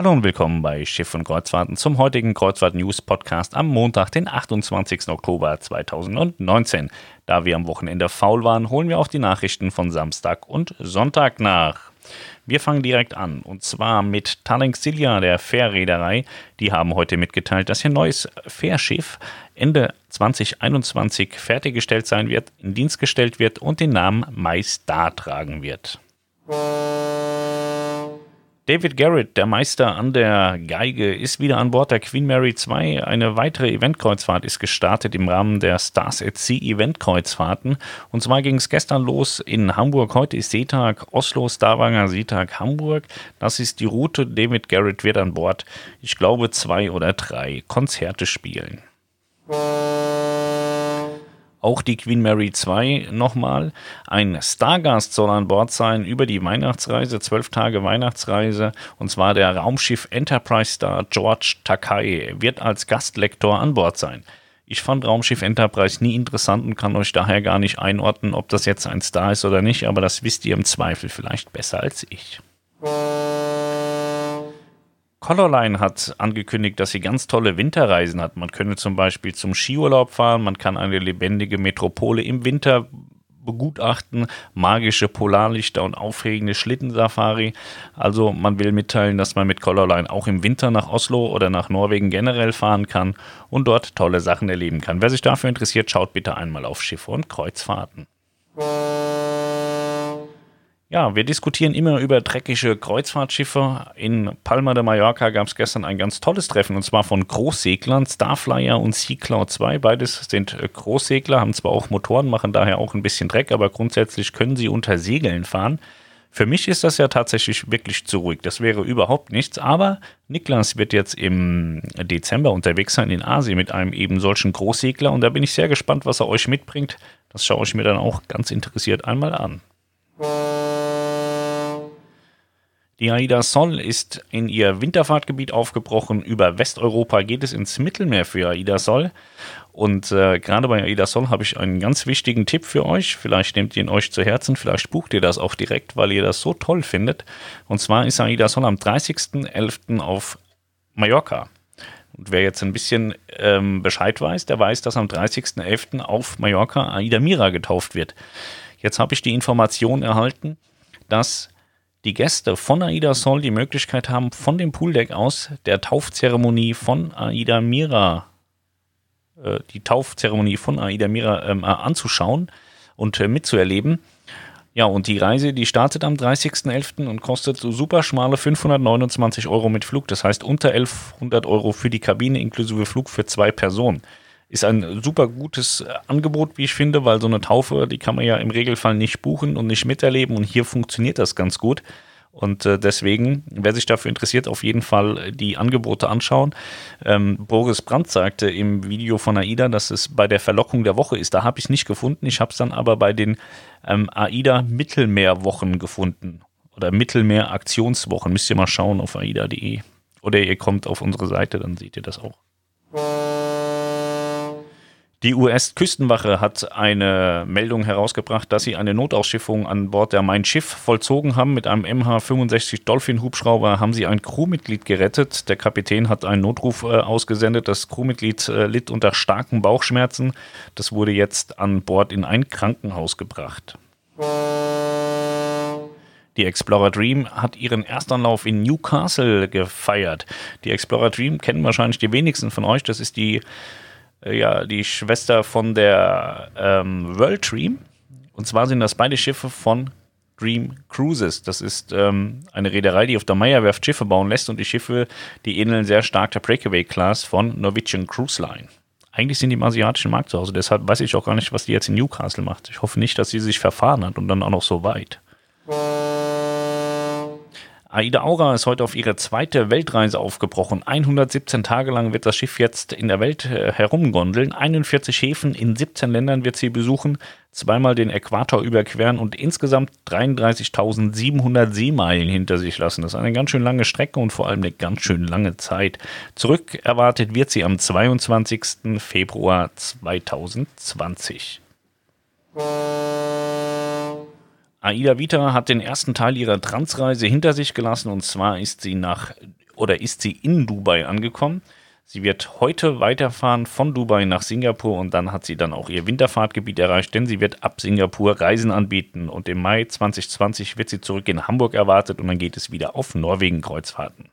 Hallo und willkommen bei Schiff und Kreuzfahrten zum heutigen Kreuzfahrt News Podcast am Montag, den 28. Oktober 2019. Da wir am Wochenende faul waren, holen wir auch die Nachrichten von Samstag und Sonntag nach. Wir fangen direkt an und zwar mit Talenxilia, der Fährreederei. Die haben heute mitgeteilt, dass ihr neues Fährschiff Ende 2021 fertiggestellt sein wird, in Dienst gestellt wird und den Namen MyStar tragen wird. David Garrett, der Meister an der Geige, ist wieder an Bord der Queen Mary 2. Eine weitere Eventkreuzfahrt ist gestartet im Rahmen der Stars at Sea Eventkreuzfahrten. Und zwar ging es gestern los in Hamburg. Heute ist Seetag, Oslo, Stavanger, Seetag, Hamburg. Das ist die Route. David Garrett wird an Bord, ich glaube, zwei oder drei Konzerte spielen. Auch die Queen Mary 2 nochmal. Ein Stargast soll an Bord sein über die Weihnachtsreise, zwölf Tage Weihnachtsreise. Und zwar der Raumschiff Enterprise Star George Takai wird als Gastlektor an Bord sein. Ich fand Raumschiff Enterprise nie interessant und kann euch daher gar nicht einordnen, ob das jetzt ein Star ist oder nicht, aber das wisst ihr im Zweifel vielleicht besser als ich. Colorline hat angekündigt, dass sie ganz tolle Winterreisen hat. Man könne zum Beispiel zum Skiurlaub fahren, man kann eine lebendige Metropole im Winter begutachten, magische Polarlichter und aufregende Schlittensafari. Also man will mitteilen, dass man mit Colorline auch im Winter nach Oslo oder nach Norwegen generell fahren kann und dort tolle Sachen erleben kann. Wer sich dafür interessiert, schaut bitte einmal auf Schiffe und Kreuzfahrten. Ja, wir diskutieren immer über dreckige Kreuzfahrtschiffe. In Palma de Mallorca gab es gestern ein ganz tolles Treffen und zwar von Großseglern, Starflyer und Sea Cloud 2. Beides sind äh, Großsegler, haben zwar auch Motoren, machen daher auch ein bisschen Dreck, aber grundsätzlich können sie unter Segeln fahren. Für mich ist das ja tatsächlich wirklich zu ruhig. Das wäre überhaupt nichts. Aber Niklas wird jetzt im Dezember unterwegs sein in Asien mit einem eben solchen Großsegler und da bin ich sehr gespannt, was er euch mitbringt. Das schaue ich mir dann auch ganz interessiert einmal an. Die Aida Sol ist in ihr Winterfahrtgebiet aufgebrochen. Über Westeuropa geht es ins Mittelmeer für Aida Sol. Und äh, gerade bei Aida Sol habe ich einen ganz wichtigen Tipp für euch. Vielleicht nehmt ihr ihn euch zu Herzen, vielleicht bucht ihr das auch direkt, weil ihr das so toll findet. Und zwar ist Aida Sol am 30.11. auf Mallorca. Und wer jetzt ein bisschen ähm, Bescheid weiß, der weiß, dass am 30.11. auf Mallorca Aida Mira getauft wird. Jetzt habe ich die Information erhalten, dass die Gäste von Aida Sol die Möglichkeit haben, von dem Pooldeck aus der Taufzeremonie von Aida Mira, äh, die Taufzeremonie von Aida Mira ähm, äh, anzuschauen und äh, mitzuerleben. Ja, und die Reise, die startet am 30.11. und kostet so super schmale 529 Euro mit Flug. Das heißt unter 1100 Euro für die Kabine inklusive Flug für zwei Personen ist ein super gutes äh, Angebot, wie ich finde, weil so eine Taufe, die kann man ja im Regelfall nicht buchen und nicht miterleben und hier funktioniert das ganz gut. Und äh, deswegen, wer sich dafür interessiert, auf jeden Fall die Angebote anschauen. Ähm, Boris Brandt sagte im Video von AIDA, dass es bei der Verlockung der Woche ist. Da habe ich es nicht gefunden. Ich habe es dann aber bei den ähm, AIDA Mittelmeerwochen gefunden. Oder Mittelmeer-Aktionswochen. Müsst ihr mal schauen auf aida.de. Oder ihr kommt auf unsere Seite, dann seht ihr das auch. Die US-Küstenwache hat eine Meldung herausgebracht, dass sie eine Notausschiffung an Bord der Mein Schiff vollzogen haben. Mit einem MH-65 Dolphin-Hubschrauber haben sie ein Crewmitglied gerettet. Der Kapitän hat einen Notruf äh, ausgesendet. Das Crewmitglied äh, litt unter starken Bauchschmerzen. Das wurde jetzt an Bord in ein Krankenhaus gebracht. Die Explorer Dream hat ihren Erstanlauf in Newcastle gefeiert. Die Explorer Dream kennen wahrscheinlich die wenigsten von euch. Das ist die ja, die Schwester von der ähm, World Dream. Und zwar sind das beide Schiffe von Dream Cruises. Das ist ähm, eine Reederei, die auf der Meyerwerft Schiffe bauen lässt und die Schiffe, die ähneln sehr stark der Breakaway-Class von Norwegian Cruise Line. Eigentlich sind die im asiatischen Markt zu Hause, deshalb weiß ich auch gar nicht, was die jetzt in Newcastle macht. Ich hoffe nicht, dass sie sich verfahren hat und dann auch noch so weit. Aida Aura ist heute auf ihre zweite Weltreise aufgebrochen. 117 Tage lang wird das Schiff jetzt in der Welt äh, herumgondeln. 41 Häfen in 17 Ländern wird sie besuchen, zweimal den Äquator überqueren und insgesamt 33.700 Seemeilen hinter sich lassen. Das ist eine ganz schön lange Strecke und vor allem eine ganz schön lange Zeit. Zurück erwartet wird sie am 22. Februar 2020. Aida Vita hat den ersten Teil ihrer Transreise hinter sich gelassen und zwar ist sie nach oder ist sie in Dubai angekommen. Sie wird heute weiterfahren von Dubai nach Singapur und dann hat sie dann auch ihr Winterfahrtgebiet erreicht, denn sie wird ab Singapur Reisen anbieten und im Mai 2020 wird sie zurück in Hamburg erwartet und dann geht es wieder auf Norwegen Kreuzfahrten.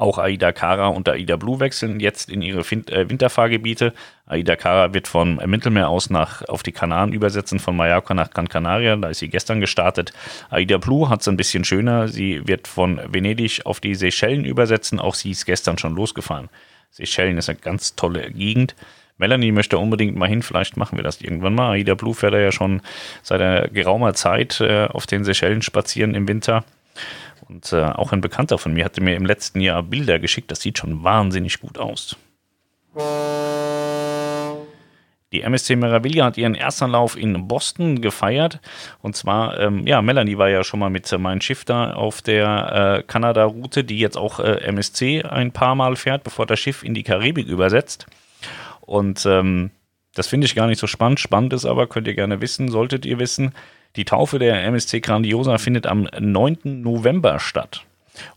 Auch Aida Kara und Aida Blue wechseln jetzt in ihre äh, Winterfahrgebiete. Aida Kara wird vom Mittelmeer aus nach, auf die Kanaren übersetzen, von Mallorca nach Gran Canaria. Da ist sie gestern gestartet. Aida Blue hat es ein bisschen schöner. Sie wird von Venedig auf die Seychellen übersetzen. Auch sie ist gestern schon losgefahren. Seychellen ist eine ganz tolle Gegend. Melanie möchte unbedingt mal hin, vielleicht machen wir das irgendwann mal. Aida Blue fährt ja schon seit einer geraumer Zeit äh, auf den Seychellen spazieren im Winter. Und äh, auch ein Bekannter von mir hatte mir im letzten Jahr Bilder geschickt. Das sieht schon wahnsinnig gut aus. Die MSC Meraviglia hat ihren ersten Lauf in Boston gefeiert. Und zwar, ähm, ja, Melanie war ja schon mal mit äh, meinem Schiff da auf der äh, Kanada-Route, die jetzt auch äh, MSC ein paar Mal fährt, bevor das Schiff in die Karibik übersetzt. Und ähm, das finde ich gar nicht so spannend. Spannend ist aber, könnt ihr gerne wissen, solltet ihr wissen, die Taufe der MSC Grandiosa findet am 9. November statt.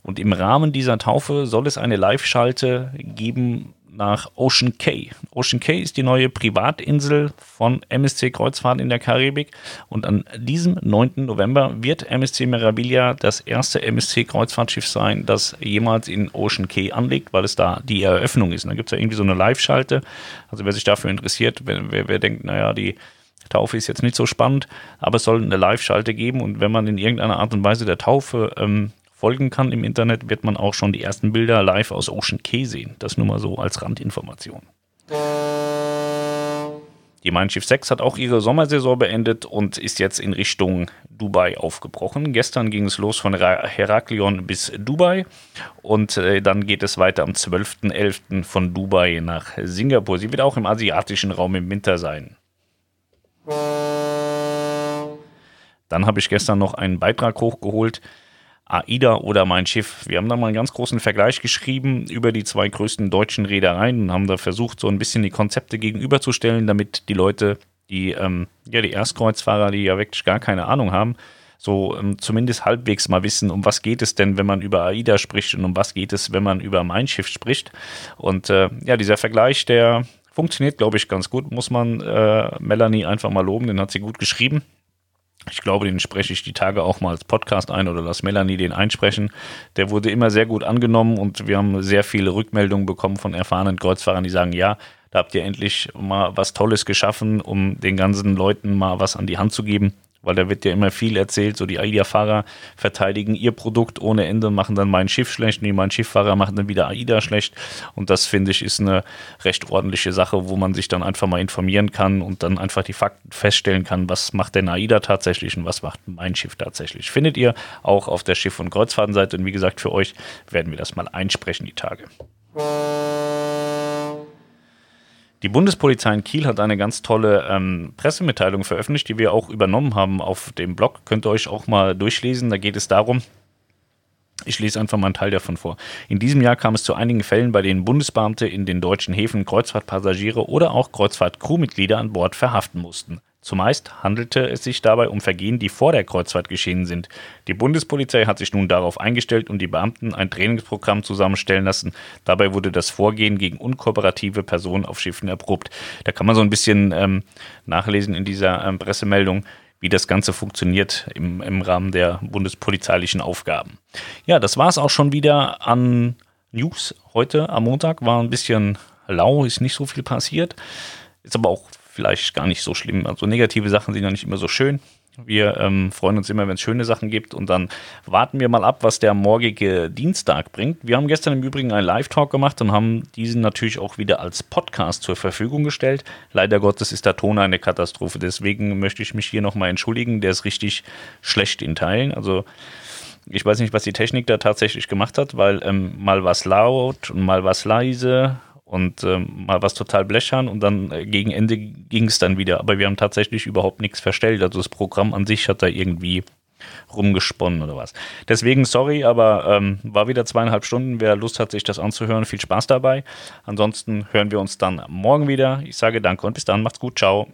Und im Rahmen dieser Taufe soll es eine Live-Schalte geben nach Ocean Cay. Ocean Cay ist die neue Privatinsel von MSC Kreuzfahrt in der Karibik. Und an diesem 9. November wird MSC Meraviglia das erste MSC Kreuzfahrtschiff sein, das jemals in Ocean Cay anlegt, weil es da die Eröffnung ist. Und da gibt es ja irgendwie so eine Live-Schalte. Also wer sich dafür interessiert, wer, wer, wer denkt, naja, die Taufe ist jetzt nicht so spannend, aber es soll eine Live-Schalte geben und wenn man in irgendeiner Art und Weise der Taufe ähm, folgen kann im Internet, wird man auch schon die ersten Bilder live aus Ocean Cay sehen. Das nur mal so als Randinformation. Die Mein Schiff 6 hat auch ihre Sommersaison beendet und ist jetzt in Richtung Dubai aufgebrochen. Gestern ging es los von Heraklion bis Dubai und äh, dann geht es weiter am 12.11. von Dubai nach Singapur. Sie wird auch im asiatischen Raum im Winter sein. Dann habe ich gestern noch einen Beitrag hochgeholt. AIDA oder mein Schiff. Wir haben da mal einen ganz großen Vergleich geschrieben über die zwei größten deutschen Reedereien und haben da versucht, so ein bisschen die Konzepte gegenüberzustellen, damit die Leute, die, ähm, ja, die Erstkreuzfahrer, die ja wirklich gar keine Ahnung haben, so ähm, zumindest halbwegs mal wissen, um was geht es denn, wenn man über AIDA spricht und um was geht es, wenn man über mein Schiff spricht. Und äh, ja, dieser Vergleich, der Funktioniert, glaube ich, ganz gut. Muss man äh, Melanie einfach mal loben, den hat sie gut geschrieben. Ich glaube, den spreche ich die Tage auch mal als Podcast ein oder lass Melanie den einsprechen. Der wurde immer sehr gut angenommen und wir haben sehr viele Rückmeldungen bekommen von erfahrenen Kreuzfahrern, die sagen, ja, da habt ihr endlich mal was Tolles geschaffen, um den ganzen Leuten mal was an die Hand zu geben weil da wird ja immer viel erzählt, so die AIDA-Fahrer verteidigen ihr Produkt ohne Ende, machen dann mein Schiff schlecht, nee, mein Schifffahrer machen dann wieder AIDA schlecht und das finde ich ist eine recht ordentliche Sache, wo man sich dann einfach mal informieren kann und dann einfach die Fakten feststellen kann, was macht denn AIDA tatsächlich und was macht mein Schiff tatsächlich. Findet ihr auch auf der Schiff- und Kreuzfahrtenseite und wie gesagt, für euch werden wir das mal einsprechen die Tage. Die Bundespolizei in Kiel hat eine ganz tolle ähm, Pressemitteilung veröffentlicht, die wir auch übernommen haben auf dem Blog. Könnt ihr euch auch mal durchlesen. Da geht es darum, ich lese einfach mal einen Teil davon vor. In diesem Jahr kam es zu einigen Fällen, bei denen Bundesbeamte in den deutschen Häfen Kreuzfahrtpassagiere oder auch Kreuzfahrt-Crewmitglieder an Bord verhaften mussten. Zumeist handelte es sich dabei um Vergehen, die vor der Kreuzfahrt geschehen sind. Die Bundespolizei hat sich nun darauf eingestellt und die Beamten ein Trainingsprogramm zusammenstellen lassen. Dabei wurde das Vorgehen gegen unkooperative Personen auf Schiffen erprobt. Da kann man so ein bisschen ähm, nachlesen in dieser ähm, Pressemeldung, wie das Ganze funktioniert im, im Rahmen der bundespolizeilichen Aufgaben. Ja, das war es auch schon wieder an News heute am Montag. War ein bisschen lau, ist nicht so viel passiert. Ist aber auch vielleicht gar nicht so schlimm. Also negative Sachen sind ja nicht immer so schön. Wir ähm, freuen uns immer, wenn es schöne Sachen gibt und dann warten wir mal ab, was der morgige Dienstag bringt. Wir haben gestern im Übrigen einen Live-Talk gemacht und haben diesen natürlich auch wieder als Podcast zur Verfügung gestellt. Leider Gottes ist der Ton eine Katastrophe, deswegen möchte ich mich hier nochmal entschuldigen. Der ist richtig schlecht in Teilen. Also ich weiß nicht, was die Technik da tatsächlich gemacht hat, weil ähm, mal was laut und mal was leise und ähm, mal was total blechern und dann äh, gegen Ende ging es dann wieder. Aber wir haben tatsächlich überhaupt nichts verstellt. Also das Programm an sich hat da irgendwie rumgesponnen oder was. Deswegen sorry, aber ähm, war wieder zweieinhalb Stunden. Wer Lust hat, sich das anzuhören, viel Spaß dabei. Ansonsten hören wir uns dann morgen wieder. Ich sage danke und bis dann. Macht's gut. Ciao.